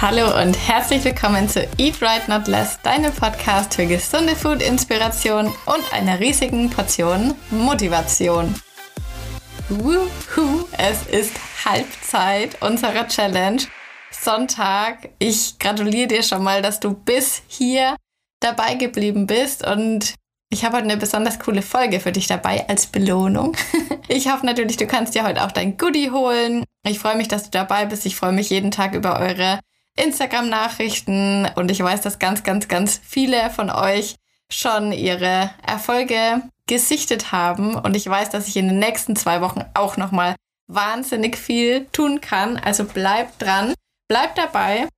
Hallo und herzlich willkommen zu Eat Right Not Less, deinem Podcast für gesunde Food-Inspiration und einer riesigen Portion Motivation. Wuhu, es ist Halbzeit unserer Challenge. Sonntag. Ich gratuliere dir schon mal, dass du bis hier dabei geblieben bist und ich habe heute eine besonders coole Folge für dich dabei als Belohnung. Ich hoffe natürlich, du kannst dir heute auch dein Goodie holen. Ich freue mich, dass du dabei bist. Ich freue mich jeden Tag über eure Instagram-Nachrichten und ich weiß, dass ganz, ganz, ganz viele von euch schon ihre Erfolge gesichtet haben und ich weiß, dass ich in den nächsten zwei Wochen auch nochmal wahnsinnig viel tun kann. Also bleibt dran, bleibt dabei.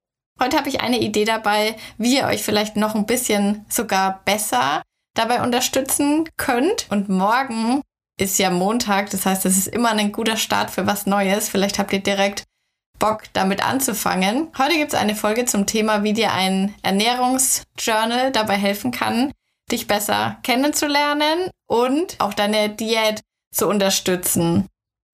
Heute habe ich eine Idee dabei, wie ihr euch vielleicht noch ein bisschen sogar besser dabei unterstützen könnt. Und morgen ist ja Montag, das heißt, es ist immer ein guter Start für was Neues. Vielleicht habt ihr direkt Bock, damit anzufangen. Heute gibt es eine Folge zum Thema, wie dir ein Ernährungsjournal dabei helfen kann, dich besser kennenzulernen und auch deine Diät zu unterstützen.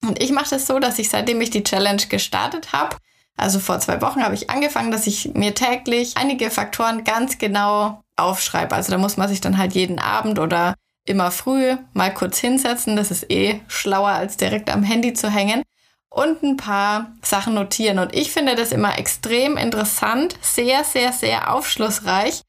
Und ich mache das so, dass ich seitdem ich die Challenge gestartet habe, also vor zwei Wochen habe ich angefangen, dass ich mir täglich einige Faktoren ganz genau aufschreibe. Also da muss man sich dann halt jeden Abend oder immer früh mal kurz hinsetzen. Das ist eh schlauer, als direkt am Handy zu hängen. Und ein paar Sachen notieren. Und ich finde das immer extrem interessant, sehr, sehr, sehr aufschlussreich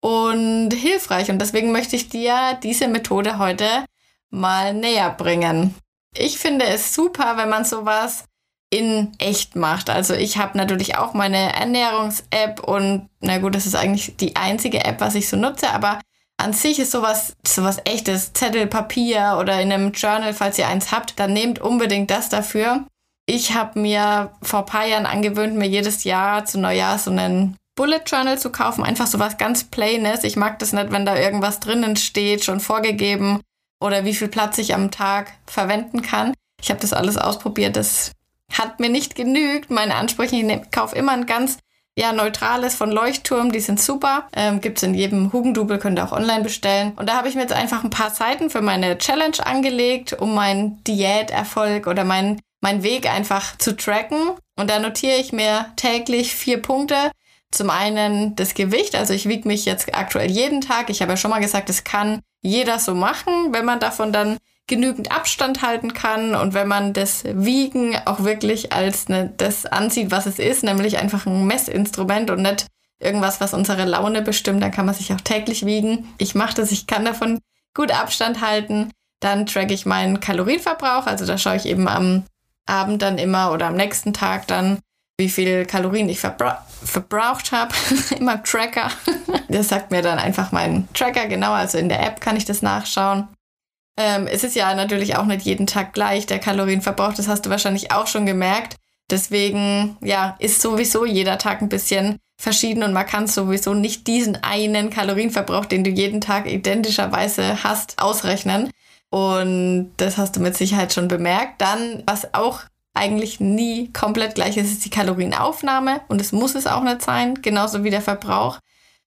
und hilfreich. Und deswegen möchte ich dir diese Methode heute mal näher bringen. Ich finde es super, wenn man sowas in echt macht. Also ich habe natürlich auch meine Ernährungs-App und na gut, das ist eigentlich die einzige App, was ich so nutze, aber an sich ist sowas, sowas echtes, Zettel, Papier oder in einem Journal, falls ihr eins habt, dann nehmt unbedingt das dafür. Ich habe mir vor paar Jahren angewöhnt, mir jedes Jahr zu Neujahr so einen Bullet Journal zu kaufen. Einfach sowas ganz Plaines. Ich mag das nicht, wenn da irgendwas drinnen steht, schon vorgegeben oder wie viel Platz ich am Tag verwenden kann. Ich habe das alles ausprobiert. Das hat mir nicht genügt. Meine Ansprüche, ich kaufe immer ein ganz ja, neutrales von Leuchtturm, die sind super. Ähm, Gibt es in jedem Hugendubel, könnt ihr auch online bestellen. Und da habe ich mir jetzt einfach ein paar Seiten für meine Challenge angelegt, um meinen Diäterfolg oder meinen mein Weg einfach zu tracken. Und da notiere ich mir täglich vier Punkte. Zum einen das Gewicht, also ich wiege mich jetzt aktuell jeden Tag. Ich habe ja schon mal gesagt, das kann jeder so machen, wenn man davon dann genügend Abstand halten kann und wenn man das Wiegen auch wirklich als ne, das ansieht, was es ist, nämlich einfach ein Messinstrument und nicht irgendwas, was unsere Laune bestimmt, dann kann man sich auch täglich wiegen. Ich mache das, ich kann davon gut Abstand halten. Dann track ich meinen Kalorienverbrauch, also da schaue ich eben am Abend dann immer oder am nächsten Tag dann, wie viel Kalorien ich verbra verbraucht habe, immer im Tracker. das sagt mir dann einfach mein Tracker genau, also in der App kann ich das nachschauen. Ähm, es ist ja natürlich auch nicht jeden Tag gleich der Kalorienverbrauch, das hast du wahrscheinlich auch schon gemerkt. Deswegen, ja, ist sowieso jeder Tag ein bisschen verschieden und man kann sowieso nicht diesen einen Kalorienverbrauch, den du jeden Tag identischerweise hast, ausrechnen. Und das hast du mit Sicherheit schon bemerkt. Dann, was auch eigentlich nie komplett gleich ist, ist die Kalorienaufnahme. Und es muss es auch nicht sein, genauso wie der Verbrauch.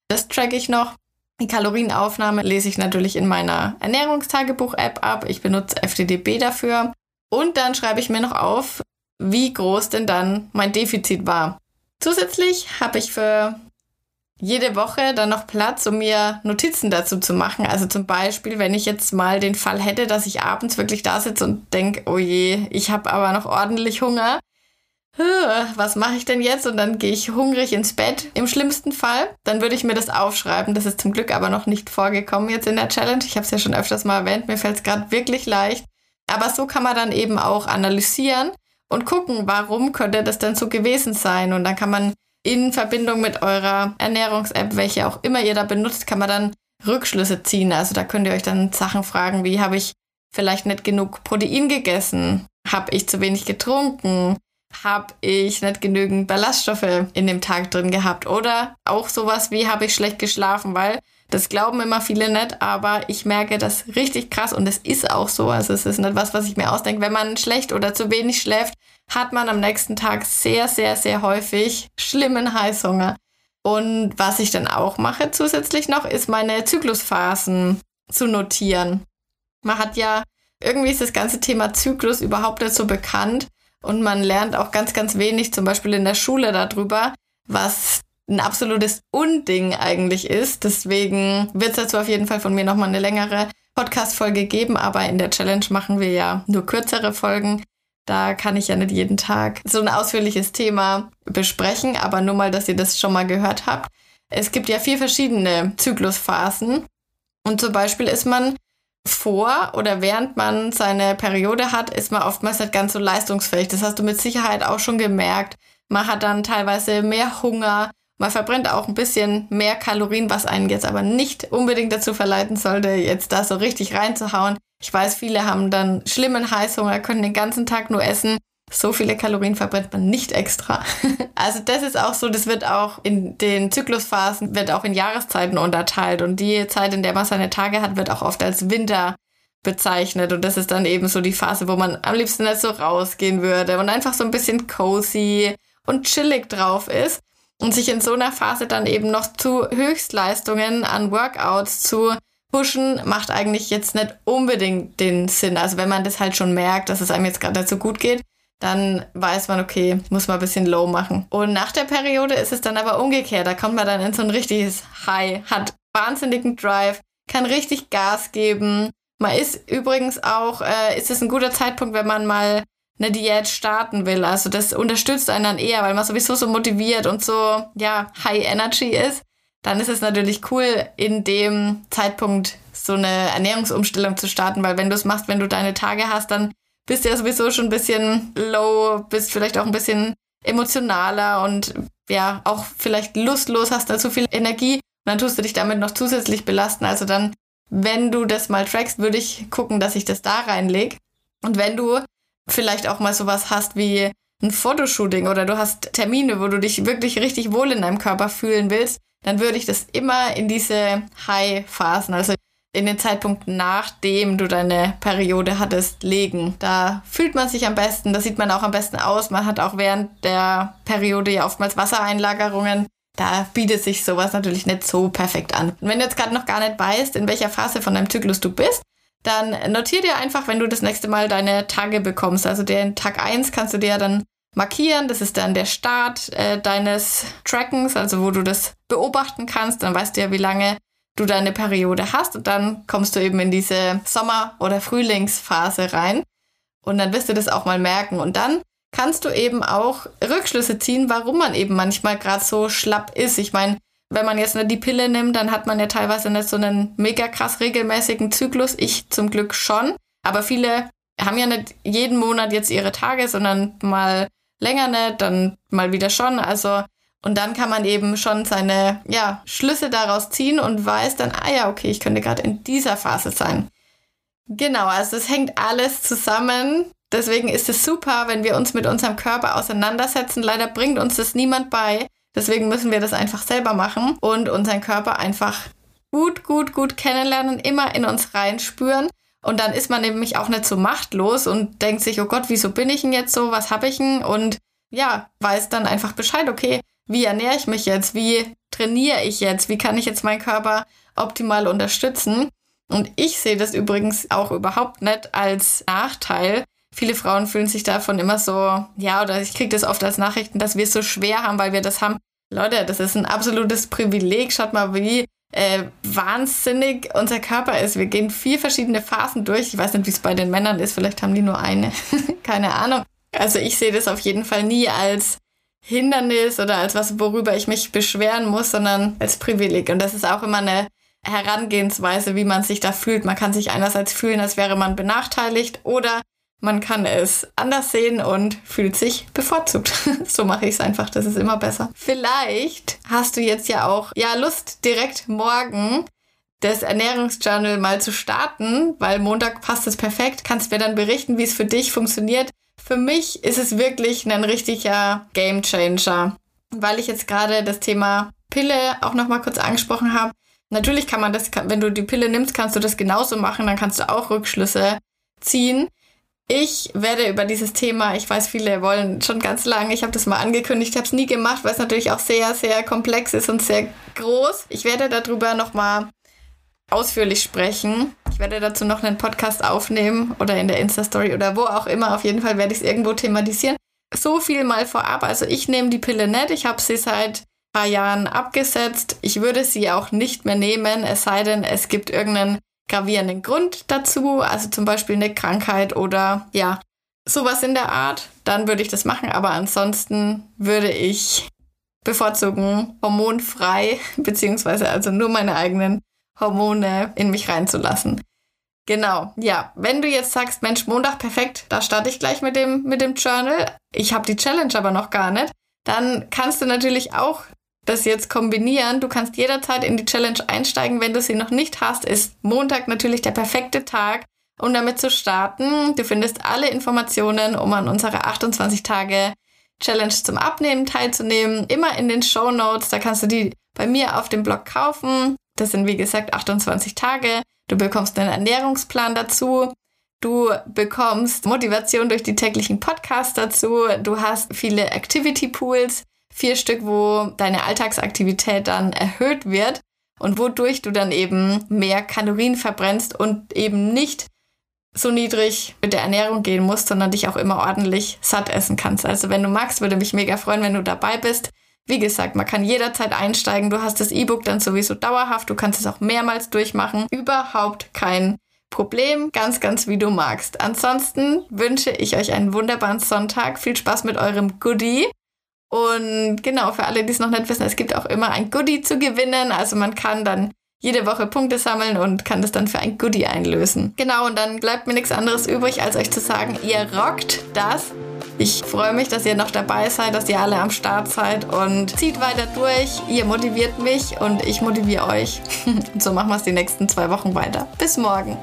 Das track ich noch. Die Kalorienaufnahme lese ich natürlich in meiner Ernährungstagebuch-App ab. Ich benutze FTDB dafür. Und dann schreibe ich mir noch auf, wie groß denn dann mein Defizit war. Zusätzlich habe ich für jede Woche dann noch Platz, um mir Notizen dazu zu machen. Also zum Beispiel, wenn ich jetzt mal den Fall hätte, dass ich abends wirklich da sitze und denke, oh je, ich habe aber noch ordentlich Hunger, was mache ich denn jetzt? Und dann gehe ich hungrig ins Bett, im schlimmsten Fall. Dann würde ich mir das aufschreiben. Das ist zum Glück aber noch nicht vorgekommen jetzt in der Challenge. Ich habe es ja schon öfters mal erwähnt, mir fällt es gerade wirklich leicht. Aber so kann man dann eben auch analysieren und gucken, warum könnte das denn so gewesen sein. Und dann kann man in Verbindung mit eurer Ernährungs-App, welche auch immer ihr da benutzt, kann man dann Rückschlüsse ziehen. Also da könnt ihr euch dann Sachen fragen, wie habe ich vielleicht nicht genug Protein gegessen? Habe ich zu wenig getrunken? habe ich nicht genügend Ballaststoffe in dem Tag drin gehabt. Oder auch sowas wie habe ich schlecht geschlafen, weil das glauben immer viele nicht, aber ich merke das richtig krass und es ist auch so. Also es ist nicht was, was ich mir ausdenke. Wenn man schlecht oder zu wenig schläft, hat man am nächsten Tag sehr, sehr, sehr häufig schlimmen Heißhunger. Und was ich dann auch mache zusätzlich noch, ist meine Zyklusphasen zu notieren. Man hat ja, irgendwie ist das ganze Thema Zyklus überhaupt nicht so bekannt. Und man lernt auch ganz, ganz wenig, zum Beispiel in der Schule darüber. was ein absolutes Unding eigentlich ist. Deswegen wird es dazu auf jeden Fall von mir nochmal eine längere Podcast-Folge geben, aber in der Challenge machen wir ja nur kürzere Folgen. Da kann ich ja nicht jeden Tag so ein ausführliches Thema besprechen, aber nur mal, dass ihr das schon mal gehört habt. Es gibt ja vier verschiedene Zyklusphasen und zum Beispiel ist man vor oder während man seine Periode hat, ist man oftmals nicht ganz so leistungsfähig. Das hast du mit Sicherheit auch schon gemerkt. Man hat dann teilweise mehr Hunger, man verbrennt auch ein bisschen mehr Kalorien, was einen jetzt aber nicht unbedingt dazu verleiten sollte, jetzt da so richtig reinzuhauen. Ich weiß, viele haben dann schlimmen Heißhunger, können den ganzen Tag nur essen. So viele Kalorien verbrennt man nicht extra. also das ist auch so, das wird auch in den Zyklusphasen, wird auch in Jahreszeiten unterteilt. Und die Zeit, in der man seine Tage hat, wird auch oft als Winter bezeichnet. Und das ist dann eben so die Phase, wo man am liebsten nicht so rausgehen würde und einfach so ein bisschen cozy und chillig drauf ist und sich in so einer Phase dann eben noch zu Höchstleistungen an Workouts zu pushen, macht eigentlich jetzt nicht unbedingt den Sinn. Also wenn man das halt schon merkt, dass es einem jetzt gerade nicht so gut geht, dann weiß man, okay, muss man ein bisschen low machen. Und nach der Periode ist es dann aber umgekehrt. Da kommt man dann in so ein richtiges High, hat wahnsinnigen Drive, kann richtig Gas geben. Man ist übrigens auch, äh, ist es ein guter Zeitpunkt, wenn man mal eine Diät starten will. Also das unterstützt einen dann eher, weil man sowieso so motiviert und so, ja, High Energy ist. Dann ist es natürlich cool, in dem Zeitpunkt so eine Ernährungsumstellung zu starten, weil wenn du es machst, wenn du deine Tage hast, dann bist du ja sowieso schon ein bisschen low, bist vielleicht auch ein bisschen emotionaler und ja, auch vielleicht lustlos, hast da zu viel Energie und dann tust du dich damit noch zusätzlich belasten. Also dann, wenn du das mal trackst, würde ich gucken, dass ich das da reinlege. Und wenn du vielleicht auch mal sowas hast wie ein Fotoshooting oder du hast Termine, wo du dich wirklich richtig wohl in deinem Körper fühlen willst, dann würde ich das immer in diese High-Phasen, also in den Zeitpunkt nachdem du deine Periode hattest, legen. Da fühlt man sich am besten, da sieht man auch am besten aus. Man hat auch während der Periode ja oftmals Wassereinlagerungen. Da bietet sich sowas natürlich nicht so perfekt an. Und wenn du jetzt gerade noch gar nicht weißt, in welcher Phase von deinem Zyklus du bist, dann notier dir einfach, wenn du das nächste Mal deine Tage bekommst. Also den Tag 1 kannst du dir dann markieren. Das ist dann der Start äh, deines Trackens, also wo du das beobachten kannst. Dann weißt du ja, wie lange du deine Periode hast. Und dann kommst du eben in diese Sommer- oder Frühlingsphase rein. Und dann wirst du das auch mal merken. Und dann kannst du eben auch Rückschlüsse ziehen, warum man eben manchmal gerade so schlapp ist. Ich meine, wenn man jetzt nicht die Pille nimmt, dann hat man ja teilweise nicht so einen mega krass regelmäßigen Zyklus. Ich zum Glück schon. Aber viele haben ja nicht jeden Monat jetzt ihre Tage, sondern mal länger nicht, dann mal wieder schon. Also, und dann kann man eben schon seine, ja, Schlüsse daraus ziehen und weiß dann, ah ja, okay, ich könnte gerade in dieser Phase sein. Genau, also es hängt alles zusammen. Deswegen ist es super, wenn wir uns mit unserem Körper auseinandersetzen. Leider bringt uns das niemand bei. Deswegen müssen wir das einfach selber machen und unseren Körper einfach gut, gut, gut kennenlernen, immer in uns reinspüren. Und dann ist man nämlich auch nicht so machtlos und denkt sich, oh Gott, wieso bin ich denn jetzt so? Was habe ich denn? Und ja, weiß dann einfach Bescheid, okay, wie ernähre ich mich jetzt? Wie trainiere ich jetzt? Wie kann ich jetzt meinen Körper optimal unterstützen? Und ich sehe das übrigens auch überhaupt nicht als Nachteil, viele Frauen fühlen sich davon immer so, ja, oder ich kriege das oft als Nachrichten, dass wir es so schwer haben, weil wir das haben. Leute, das ist ein absolutes Privileg. Schaut mal, wie äh, wahnsinnig unser Körper ist. Wir gehen vier verschiedene Phasen durch. Ich weiß nicht, wie es bei den Männern ist. Vielleicht haben die nur eine. Keine Ahnung. Also ich sehe das auf jeden Fall nie als Hindernis oder als was, worüber ich mich beschweren muss, sondern als Privileg. Und das ist auch immer eine Herangehensweise, wie man sich da fühlt. Man kann sich einerseits fühlen, als wäre man benachteiligt oder man kann es anders sehen und fühlt sich bevorzugt. so mache ich es einfach, das ist immer besser. Vielleicht hast du jetzt ja auch ja Lust direkt morgen das Ernährungsjournal mal zu starten, weil Montag passt es perfekt. Kannst mir dann berichten, wie es für dich funktioniert. Für mich ist es wirklich ein richtiger Game Changer, weil ich jetzt gerade das Thema Pille auch noch mal kurz angesprochen habe. Natürlich kann man das, wenn du die Pille nimmst, kannst du das genauso machen, dann kannst du auch Rückschlüsse ziehen. Ich werde über dieses Thema, ich weiß, viele wollen schon ganz lange, ich habe das mal angekündigt, habe es nie gemacht, weil es natürlich auch sehr, sehr komplex ist und sehr groß. Ich werde darüber nochmal ausführlich sprechen. Ich werde dazu noch einen Podcast aufnehmen oder in der Insta-Story oder wo auch immer. Auf jeden Fall werde ich es irgendwo thematisieren. so viel mal vorab. Also ich nehme die Pille nicht. Ich habe sie seit ein paar Jahren abgesetzt. Ich würde sie auch nicht mehr nehmen, es sei denn, es gibt irgendeinen gravierenden Grund dazu, also zum Beispiel eine Krankheit oder ja, sowas in der Art. Dann würde ich das machen, aber ansonsten würde ich bevorzugen, hormonfrei, beziehungsweise also nur meine eigenen Hormone in mich reinzulassen. Genau, ja. Wenn du jetzt sagst, Mensch, Montag perfekt, da starte ich gleich mit dem, mit dem Journal. Ich habe die Challenge aber noch gar nicht. Dann kannst du natürlich auch das jetzt kombinieren. Du kannst jederzeit in die Challenge einsteigen. Wenn du sie noch nicht hast, ist Montag natürlich der perfekte Tag, um damit zu starten. Du findest alle Informationen, um an unserer 28 Tage Challenge zum Abnehmen teilzunehmen, immer in den Show Notes. Da kannst du die bei mir auf dem Blog kaufen. Das sind wie gesagt 28 Tage. Du bekommst einen Ernährungsplan dazu. Du bekommst Motivation durch die täglichen Podcasts dazu. Du hast viele Activity Pools, vier Stück, wo deine Alltagsaktivität dann erhöht wird und wodurch du dann eben mehr Kalorien verbrennst und eben nicht so niedrig mit der Ernährung gehen musst, sondern dich auch immer ordentlich satt essen kannst. Also wenn du magst, würde mich mega freuen, wenn du dabei bist. Wie gesagt, man kann jederzeit einsteigen. Du hast das E-Book dann sowieso dauerhaft. Du kannst es auch mehrmals durchmachen. Überhaupt kein Problem. Ganz, ganz wie du magst. Ansonsten wünsche ich euch einen wunderbaren Sonntag. Viel Spaß mit eurem Goodie. Und genau, für alle, die es noch nicht wissen, es gibt auch immer ein Goodie zu gewinnen. Also man kann dann jede Woche Punkte sammeln und kann das dann für ein Goodie einlösen. Genau, und dann bleibt mir nichts anderes übrig, als euch zu sagen, ihr rockt das. Ich freue mich, dass ihr noch dabei seid, dass ihr alle am Start seid und zieht weiter durch. Ihr motiviert mich und ich motiviere euch. Und so machen wir es die nächsten zwei Wochen weiter. Bis morgen.